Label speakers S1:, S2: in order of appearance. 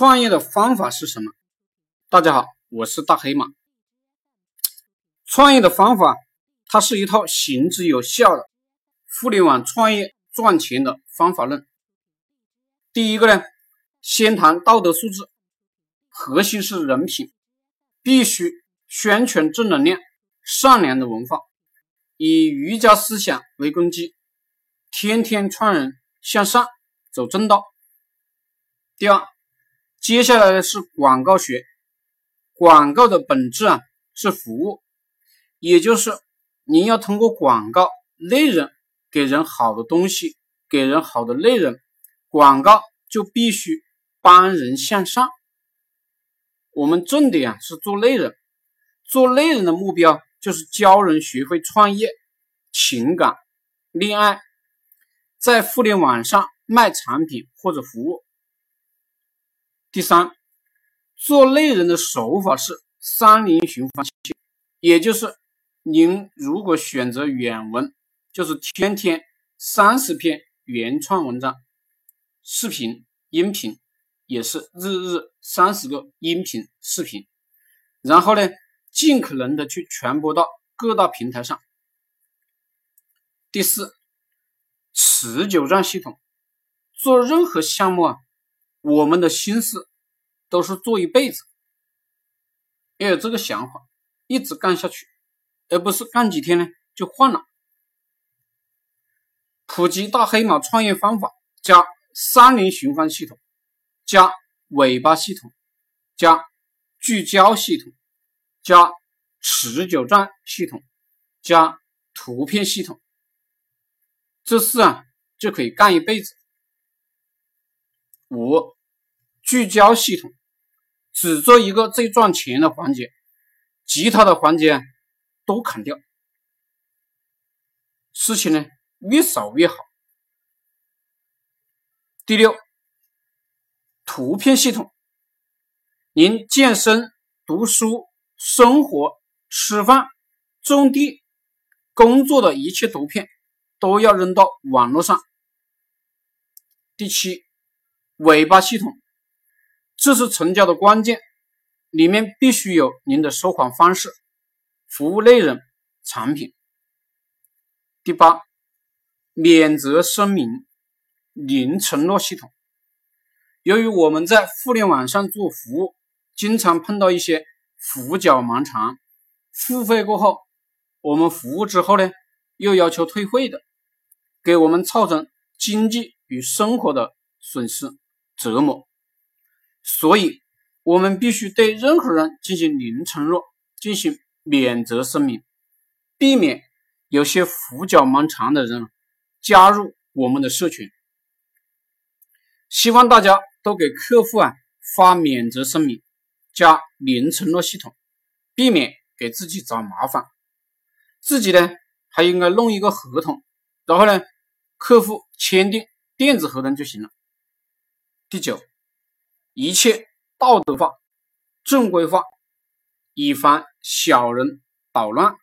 S1: 创业的方法是什么？大家好，我是大黑马。创业的方法，它是一套行之有效的互联网创业赚钱的方法论。第一个呢，先谈道德素质，核心是人品，必须宣传正能量、善良的文化，以儒家思想为根基，天天劝人向善，走正道。第二。接下来的是广告学，广告的本质啊是服务，也就是您要通过广告内容给人好的东西，给人好的内容，广告就必须帮人向上。我们重点啊是做内容，做内容的目标就是教人学会创业、情感、恋爱，在互联网上卖产品或者服务。第三，做内容的手法是三零循环，也就是您如果选择原文，就是天天三十篇原创文章；视频、音频也是日日三十个音频、视频。然后呢，尽可能的去传播到各大平台上。第四，持久战系统，做任何项目啊。我们的心思都是做一辈子，要有这个想法，一直干下去，而不是干几天呢就换了。普及大黑马创业方法，加三零循环系统，加尾巴系统，加聚焦系统，加持久战系统，加图片系统，这事啊就可以干一辈子。五，聚焦系统，只做一个最赚钱的环节，其他的环节都砍掉，事情呢越少越好。第六，图片系统，您健身、读书、生活、吃饭、种地、工作的一切图片都要扔到网络上。第七。尾巴系统，这是成交的关键，里面必须有您的收款方式、服务内容、产品。第八，免责声明、零承诺系统。由于我们在互联网上做服务，经常碰到一些胡搅蛮缠，付费过后，我们服务之后呢，又要求退费的，给我们造成经济与生活的损失。折磨，所以我们必须对任何人进行零承诺，进行免责声明，避免有些胡搅蛮缠的人加入我们的社群。希望大家都给客户啊发免责声明，加零承诺系统，避免给自己找麻烦。自己呢还应该弄一个合同，然后呢客户签订电子合同就行了。第九，一切道德化、正规化，以防小人捣乱。